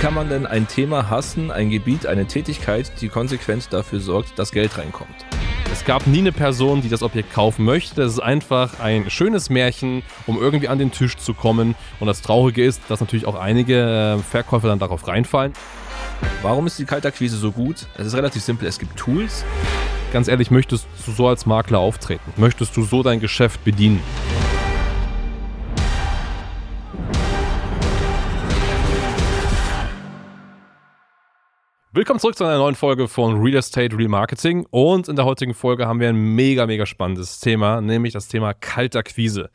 kann man denn ein Thema hassen, ein Gebiet, eine Tätigkeit, die konsequent dafür sorgt, dass Geld reinkommt? Es gab nie eine Person, die das Objekt kaufen möchte. Das ist einfach ein schönes Märchen, um irgendwie an den Tisch zu kommen. Und das Traurige ist, dass natürlich auch einige äh, Verkäufer dann darauf reinfallen. Warum ist die Kaltakquise so gut? Es ist relativ simpel. Es gibt Tools. Ganz ehrlich, möchtest du so als Makler auftreten? Möchtest du so dein Geschäft bedienen? Willkommen zurück zu einer neuen Folge von Real Estate Real Marketing. Und in der heutigen Folge haben wir ein mega, mega spannendes Thema, nämlich das Thema Kaltakquise.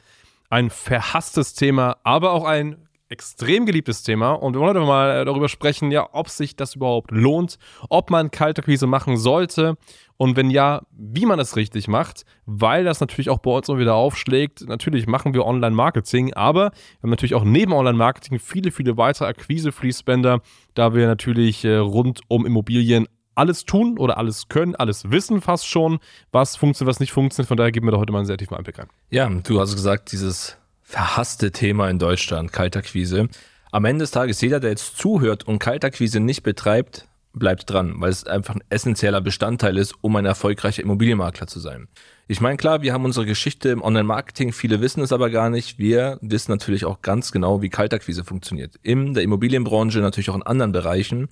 Ein verhasstes Thema, aber auch ein extrem geliebtes Thema und wir wollen heute mal darüber sprechen, ja, ob sich das überhaupt lohnt, ob man Kaltakquise machen sollte und wenn ja, wie man es richtig macht, weil das natürlich auch bei uns immer wieder aufschlägt. Natürlich machen wir Online-Marketing, aber wir haben natürlich auch neben Online-Marketing viele, viele weitere Akquise-Fließbänder, da wir natürlich äh, rund um Immobilien alles tun oder alles können, alles wissen fast schon, was funktioniert, was nicht funktioniert. Von daher geben wir da heute mal einen sehr tiefen Einblick rein. Ja, du hast gesagt, dieses verhasste Thema in Deutschland, Kaltakquise. Am Ende des Tages, jeder, der jetzt zuhört und Kaltakquise nicht betreibt, bleibt dran, weil es einfach ein essentieller Bestandteil ist, um ein erfolgreicher Immobilienmakler zu sein. Ich meine, klar, wir haben unsere Geschichte im Online-Marketing, viele wissen es aber gar nicht. Wir wissen natürlich auch ganz genau, wie Kaltakquise funktioniert. In der Immobilienbranche, natürlich auch in anderen Bereichen.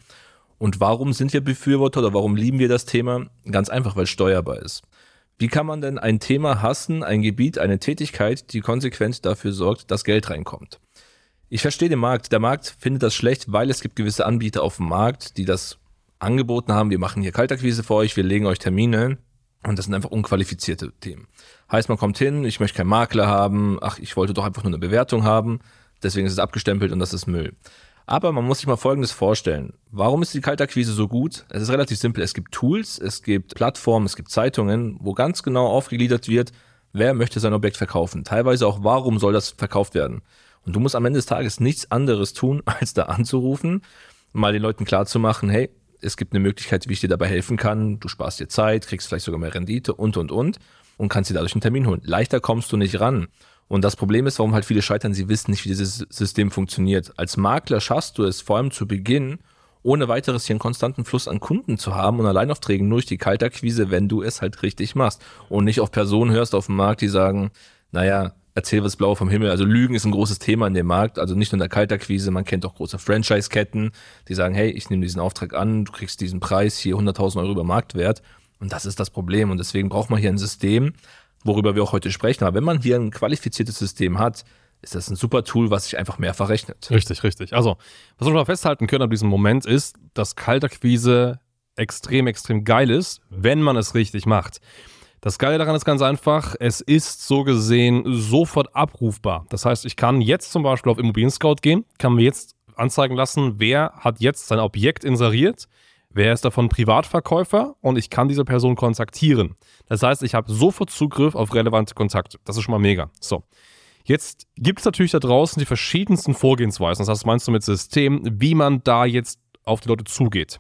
Und warum sind wir Befürworter oder warum lieben wir das Thema? Ganz einfach, weil es steuerbar ist. Wie kann man denn ein Thema hassen, ein Gebiet, eine Tätigkeit, die konsequent dafür sorgt, dass Geld reinkommt? Ich verstehe den Markt. Der Markt findet das schlecht, weil es gibt gewisse Anbieter auf dem Markt, die das angeboten haben. Wir machen hier Kaltakquise für euch, wir legen euch Termine. Und das sind einfach unqualifizierte Themen. Heißt, man kommt hin, ich möchte keinen Makler haben, ach, ich wollte doch einfach nur eine Bewertung haben, deswegen ist es abgestempelt und das ist Müll. Aber man muss sich mal Folgendes vorstellen. Warum ist die Kaltakquise so gut? Es ist relativ simpel. Es gibt Tools, es gibt Plattformen, es gibt Zeitungen, wo ganz genau aufgegliedert wird, wer möchte sein Objekt verkaufen. Teilweise auch, warum soll das verkauft werden. Und du musst am Ende des Tages nichts anderes tun, als da anzurufen, mal den Leuten klarzumachen, hey, es gibt eine Möglichkeit, wie ich dir dabei helfen kann. Du sparst dir Zeit, kriegst vielleicht sogar mehr Rendite und, und, und und kannst dir dadurch einen Termin holen. Leichter kommst du nicht ran. Und das Problem ist, warum halt viele scheitern, sie wissen nicht, wie dieses System funktioniert. Als Makler schaffst du es vor allem zu Beginn, ohne weiteres hier einen konstanten Fluss an Kunden zu haben und Alleinaufträgen nur durch die Kaltakquise, wenn du es halt richtig machst. Und nicht auf Personen hörst auf dem Markt, die sagen, naja, erzähl was blau vom Himmel. Also Lügen ist ein großes Thema in dem Markt. Also nicht nur in der Kaltakquise, man kennt auch große Franchise-Ketten, die sagen, hey, ich nehme diesen Auftrag an, du kriegst diesen Preis, hier 100.000 Euro über Marktwert. Und das ist das Problem. Und deswegen braucht man hier ein System, worüber wir auch heute sprechen. Aber wenn man hier ein qualifiziertes System hat, ist das ein super Tool, was sich einfach mehr verrechnet. Richtig, richtig. Also, was wir mal festhalten können ab diesem Moment ist, dass Kaltakquise extrem, extrem geil ist, wenn man es richtig macht. Das Geile daran ist ganz einfach, es ist so gesehen sofort abrufbar. Das heißt, ich kann jetzt zum Beispiel auf Immobilien Scout gehen, kann mir jetzt anzeigen lassen, wer hat jetzt sein Objekt inseriert, wer ist davon Privatverkäufer und ich kann diese Person kontaktieren. Das heißt, ich habe sofort Zugriff auf relevante Kontakte. Das ist schon mal mega. So. Jetzt gibt es natürlich da draußen die verschiedensten Vorgehensweisen. Das heißt, meinst du mit System, wie man da jetzt auf die Leute zugeht.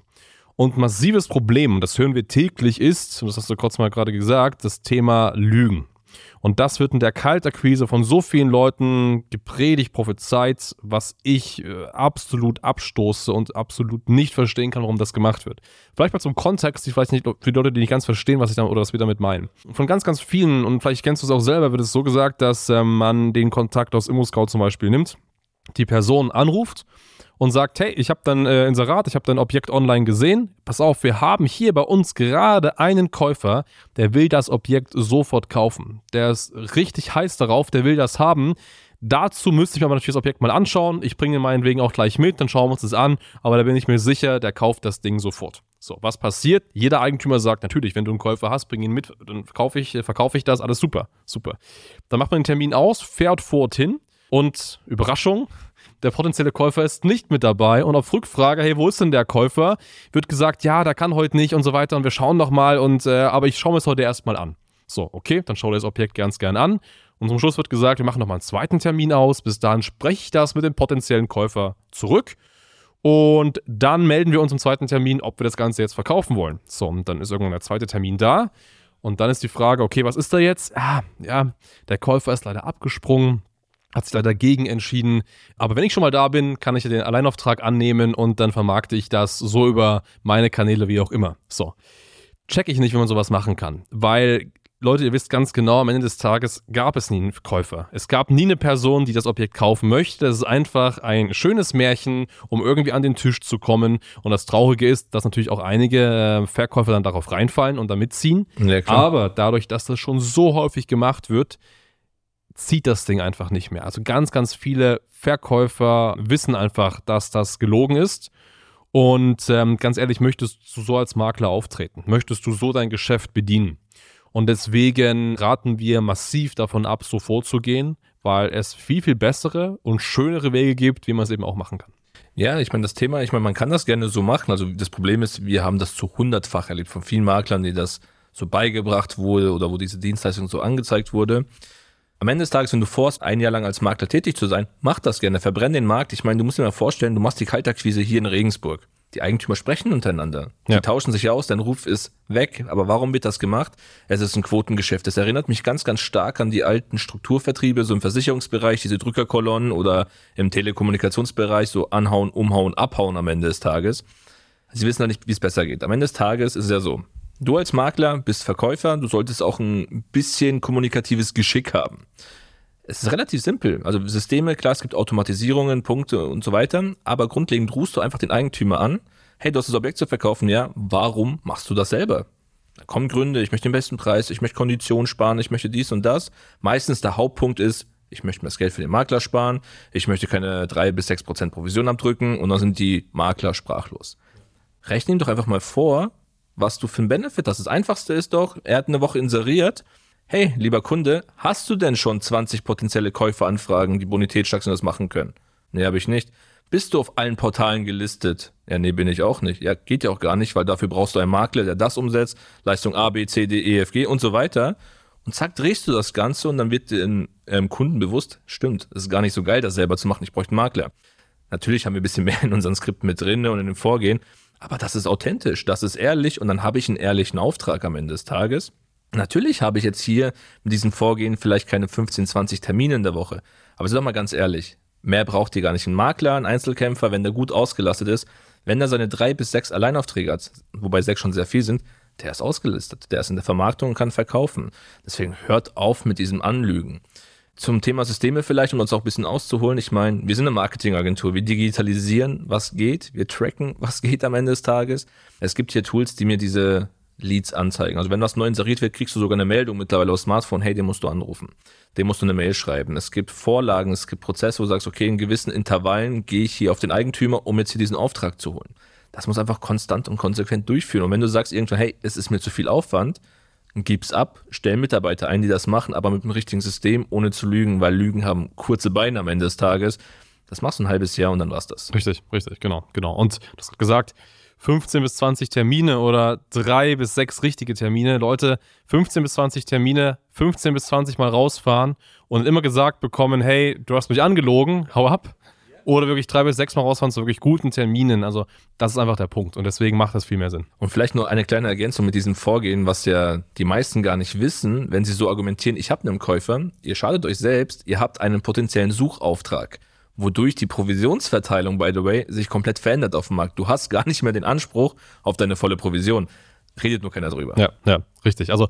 Und massives Problem, das hören wir täglich, ist, und das hast du kurz mal gerade gesagt, das Thema Lügen. Und das wird in der Kaltakquise von so vielen Leuten gepredigt, prophezeit, was ich äh, absolut abstoße und absolut nicht verstehen kann, warum das gemacht wird. Vielleicht mal zum Kontext, ich weiß nicht, für die Leute, die nicht ganz verstehen, was ich damit oder was wir damit meinen. Von ganz, ganz vielen, und vielleicht kennst du es auch selber, wird es so gesagt, dass äh, man den Kontakt aus ImmoScout zum Beispiel nimmt, die Person anruft und sagt, hey, ich habe dein äh, Inserat, ich habe dein Objekt online gesehen. Pass auf, wir haben hier bei uns gerade einen Käufer, der will das Objekt sofort kaufen. Der ist richtig heiß darauf, der will das haben. Dazu müsste ich mir aber natürlich das Objekt mal anschauen. Ich bringe ihn meinetwegen auch gleich mit, dann schauen wir uns das an. Aber da bin ich mir sicher, der kauft das Ding sofort. So, was passiert? Jeder Eigentümer sagt natürlich, wenn du einen Käufer hast, bring ihn mit, dann verkaufe ich, verkaufe ich das, alles super, super. Dann macht man den Termin aus, fährt fort hin und Überraschung, der potenzielle Käufer ist nicht mit dabei und auf Rückfrage, hey, wo ist denn der Käufer, wird gesagt, ja, der kann heute nicht und so weiter und wir schauen noch mal und äh, aber ich schaue mir es heute erstmal an. So, okay, dann schau dir das Objekt ganz gern an und zum Schluss wird gesagt, wir machen noch mal einen zweiten Termin aus. Bis dahin spreche ich das mit dem potenziellen Käufer zurück. Und dann melden wir uns im zweiten Termin, ob wir das Ganze jetzt verkaufen wollen. So, und dann ist irgendwann der zweite Termin da. Und dann ist die Frage, okay, was ist da jetzt? Ah, ja, der Käufer ist leider abgesprungen hat sich leider dagegen entschieden. Aber wenn ich schon mal da bin, kann ich den Alleinauftrag annehmen und dann vermarkte ich das so über meine Kanäle wie auch immer. So. Check ich nicht, wie man sowas machen kann. Weil, Leute, ihr wisst ganz genau, am Ende des Tages gab es nie einen Käufer. Es gab nie eine Person, die das Objekt kaufen möchte. Das ist einfach ein schönes Märchen, um irgendwie an den Tisch zu kommen. Und das Traurige ist, dass natürlich auch einige äh, Verkäufer dann darauf reinfallen und da mitziehen. Ja, Aber dadurch, dass das schon so häufig gemacht wird, zieht das Ding einfach nicht mehr. Also ganz, ganz viele Verkäufer wissen einfach, dass das gelogen ist. Und ähm, ganz ehrlich, möchtest du so als Makler auftreten? Möchtest du so dein Geschäft bedienen? Und deswegen raten wir massiv davon ab, so vorzugehen, weil es viel, viel bessere und schönere Wege gibt, wie man es eben auch machen kann. Ja, ich meine, das Thema, ich meine, man kann das gerne so machen. Also das Problem ist, wir haben das zu hundertfach erlebt von vielen Maklern, die das so beigebracht wurde oder wo diese Dienstleistung so angezeigt wurde. Am Ende des Tages, wenn du vorst, ein Jahr lang als Makler tätig zu sein, mach das gerne, verbrenn den Markt. Ich meine, du musst dir mal vorstellen, du machst die Kaltakquise hier in Regensburg. Die Eigentümer sprechen untereinander. Die ja. tauschen sich aus, dein Ruf ist weg. Aber warum wird das gemacht? Es ist ein Quotengeschäft. Es erinnert mich ganz, ganz stark an die alten Strukturvertriebe, so im Versicherungsbereich, diese Drückerkolonnen oder im Telekommunikationsbereich, so anhauen, umhauen, abhauen am Ende des Tages. Sie wissen ja nicht, wie es besser geht. Am Ende des Tages ist es ja so. Du als Makler bist Verkäufer, du solltest auch ein bisschen kommunikatives Geschick haben. Es ist relativ simpel. Also Systeme, klar, es gibt Automatisierungen, Punkte und so weiter, aber grundlegend rufst du einfach den Eigentümer an. Hey, du hast das Objekt zu verkaufen, ja, warum machst du das selber? Da kommen Gründe, ich möchte den besten Preis, ich möchte Konditionen sparen, ich möchte dies und das. Meistens der Hauptpunkt ist, ich möchte mir das Geld für den Makler sparen, ich möchte keine drei bis sechs Prozent Provision abdrücken und dann sind die Makler sprachlos. Rechne ihm doch einfach mal vor, was du für einen Benefit hast. Das Einfachste ist doch, er hat eine Woche inseriert. Hey, lieber Kunde, hast du denn schon 20 potenzielle Käuferanfragen, die Bonitätsstark das machen können? Nee, habe ich nicht. Bist du auf allen Portalen gelistet? Ja, nee, bin ich auch nicht. Ja, geht ja auch gar nicht, weil dafür brauchst du einen Makler, der das umsetzt, Leistung A, B, C, D, E, F, G und so weiter. Und zack, drehst du das Ganze und dann wird dem ähm, Kunden bewusst, stimmt, es ist gar nicht so geil, das selber zu machen, ich bräuchte einen Makler. Natürlich haben wir ein bisschen mehr in unseren Skripten mit drin und in dem Vorgehen, aber das ist authentisch, das ist ehrlich und dann habe ich einen ehrlichen Auftrag am Ende des Tages. Natürlich habe ich jetzt hier mit diesem Vorgehen vielleicht keine 15, 20 Termine in der Woche. Aber sag mal ganz ehrlich, mehr braucht ihr gar nicht. Ein Makler, ein Einzelkämpfer, wenn der gut ausgelastet ist, wenn er seine drei bis sechs Alleinaufträge hat, wobei sechs schon sehr viel sind, der ist ausgelistet, der ist in der Vermarktung und kann verkaufen. Deswegen hört auf mit diesem Anlügen. Zum Thema Systeme vielleicht, um uns auch ein bisschen auszuholen. Ich meine, wir sind eine Marketingagentur. Wir digitalisieren, was geht. Wir tracken, was geht am Ende des Tages. Es gibt hier Tools, die mir diese Leads anzeigen. Also wenn was neu inseriert wird, kriegst du sogar eine Meldung mittlerweile aufs Smartphone, hey, den musst du anrufen. Den musst du eine Mail schreiben. Es gibt Vorlagen, es gibt Prozesse, wo du sagst, okay, in gewissen Intervallen gehe ich hier auf den Eigentümer, um jetzt hier diesen Auftrag zu holen. Das muss einfach konstant und konsequent durchführen. Und wenn du sagst irgendwann, hey, es ist mir zu viel Aufwand, gib's ab, stell Mitarbeiter ein, die das machen, aber mit dem richtigen System, ohne zu lügen, weil Lügen haben kurze Beine am Ende des Tages. Das machst du ein halbes Jahr und dann war's das. Richtig, richtig, genau, genau. Und du hast gesagt, 15 bis 20 Termine oder drei bis sechs richtige Termine. Leute, 15 bis 20 Termine, 15 bis 20 Mal rausfahren und immer gesagt bekommen, hey, du hast mich angelogen, hau ab. Oder wirklich drei bis sechs Mal rausfahren zu wirklich guten Terminen. Also, das ist einfach der Punkt. Und deswegen macht das viel mehr Sinn. Und vielleicht nur eine kleine Ergänzung mit diesem Vorgehen, was ja die meisten gar nicht wissen, wenn sie so argumentieren, ich habe einen Käufer, ihr schadet euch selbst, ihr habt einen potenziellen Suchauftrag wodurch die Provisionsverteilung, by the way, sich komplett verändert auf dem Markt. Du hast gar nicht mehr den Anspruch auf deine volle Provision. Redet nur keiner drüber. Ja, ja, richtig. Also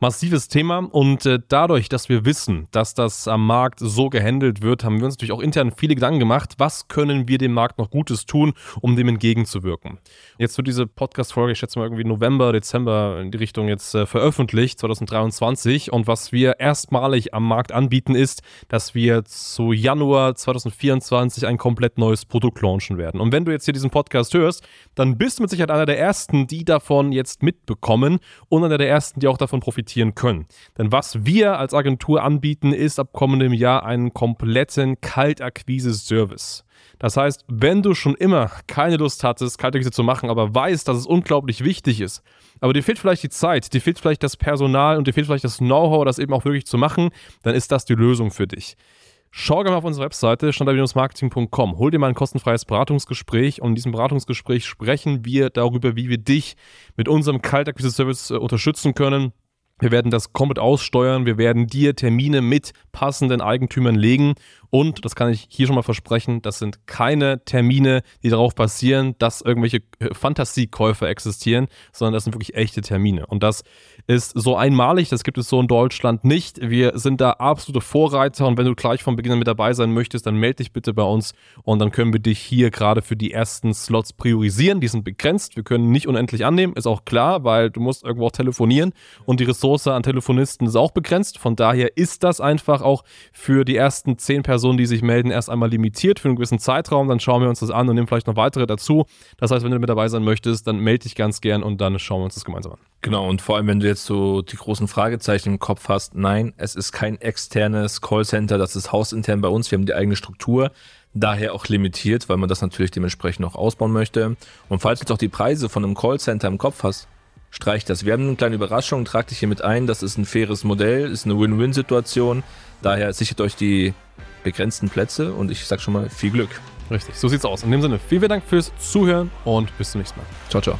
massives Thema und äh, dadurch, dass wir wissen, dass das am Markt so gehandelt wird, haben wir uns natürlich auch intern viele Gedanken gemacht, was können wir dem Markt noch Gutes tun, um dem entgegenzuwirken. Jetzt wird diese Podcast-Folge, ich schätze mal irgendwie November, Dezember in die Richtung jetzt äh, veröffentlicht, 2023 und was wir erstmalig am Markt anbieten ist, dass wir zu Januar 2024 ein komplett neues Produkt launchen werden. Und wenn du jetzt hier diesen Podcast hörst, dann bist du mit Sicherheit einer der Ersten, die davon jetzt mitbekommen und einer der Ersten, die auch davon profitieren profitieren können. Denn was wir als Agentur anbieten, ist ab kommendem Jahr einen kompletten Kaltakquise-Service. Das heißt, wenn du schon immer keine Lust hattest, Kaltakquise zu machen, aber weißt, dass es unglaublich wichtig ist, aber dir fehlt vielleicht die Zeit, dir fehlt vielleicht das Personal und dir fehlt vielleicht das Know-how, das eben auch wirklich zu machen, dann ist das die Lösung für dich. Schau gerne mal auf unsere Webseite standard-marketing.com. Hol dir mal ein kostenfreies Beratungsgespräch und in diesem Beratungsgespräch sprechen wir darüber, wie wir dich mit unserem Kaltakquise-Service äh, unterstützen können wir werden das komplett aussteuern. Wir werden dir Termine mit passenden Eigentümern legen Und, das kann ich hier schon mal versprechen, das sind keine Termine, die darauf basieren, dass irgendwelche äh, Fantasiekäufe existieren, sondern das sind wirklich echte Termine. Und das ist so einmalig, das gibt es so in Deutschland nicht. Wir sind da absolute Vorreiter und wenn du gleich von Beginn an mit dabei sein möchtest, dann melde dich bitte bei uns und dann können wir dich hier gerade für die ersten Slots priorisieren. Die sind begrenzt, wir können nicht unendlich annehmen, ist auch klar, weil du musst irgendwo auch telefonieren und die Ressource an Telefonisten ist auch begrenzt. Von daher ist das einfach auch für die ersten zehn Personen, die sich melden, erst einmal limitiert für einen gewissen Zeitraum. Dann schauen wir uns das an und nehmen vielleicht noch weitere dazu. Das heißt, wenn du mit dabei sein möchtest, dann melde dich ganz gern und dann schauen wir uns das gemeinsam an. Genau, und vor allem, wenn du jetzt so die großen Fragezeichen im Kopf hast, nein, es ist kein externes Callcenter, das ist hausintern bei uns, wir haben die eigene Struktur, daher auch limitiert, weil man das natürlich dementsprechend auch ausbauen möchte. Und falls du auch die Preise von einem Callcenter im Kopf hast, streich das. Wir haben eine kleine Überraschung, trag dich hier mit ein, das ist ein faires Modell, ist eine Win-Win-Situation, daher sichert euch die begrenzten Plätze und ich sag schon mal viel Glück. Richtig, so sieht's aus. In dem Sinne, vielen Dank fürs Zuhören und bis zum nächsten Mal. Ciao, ciao.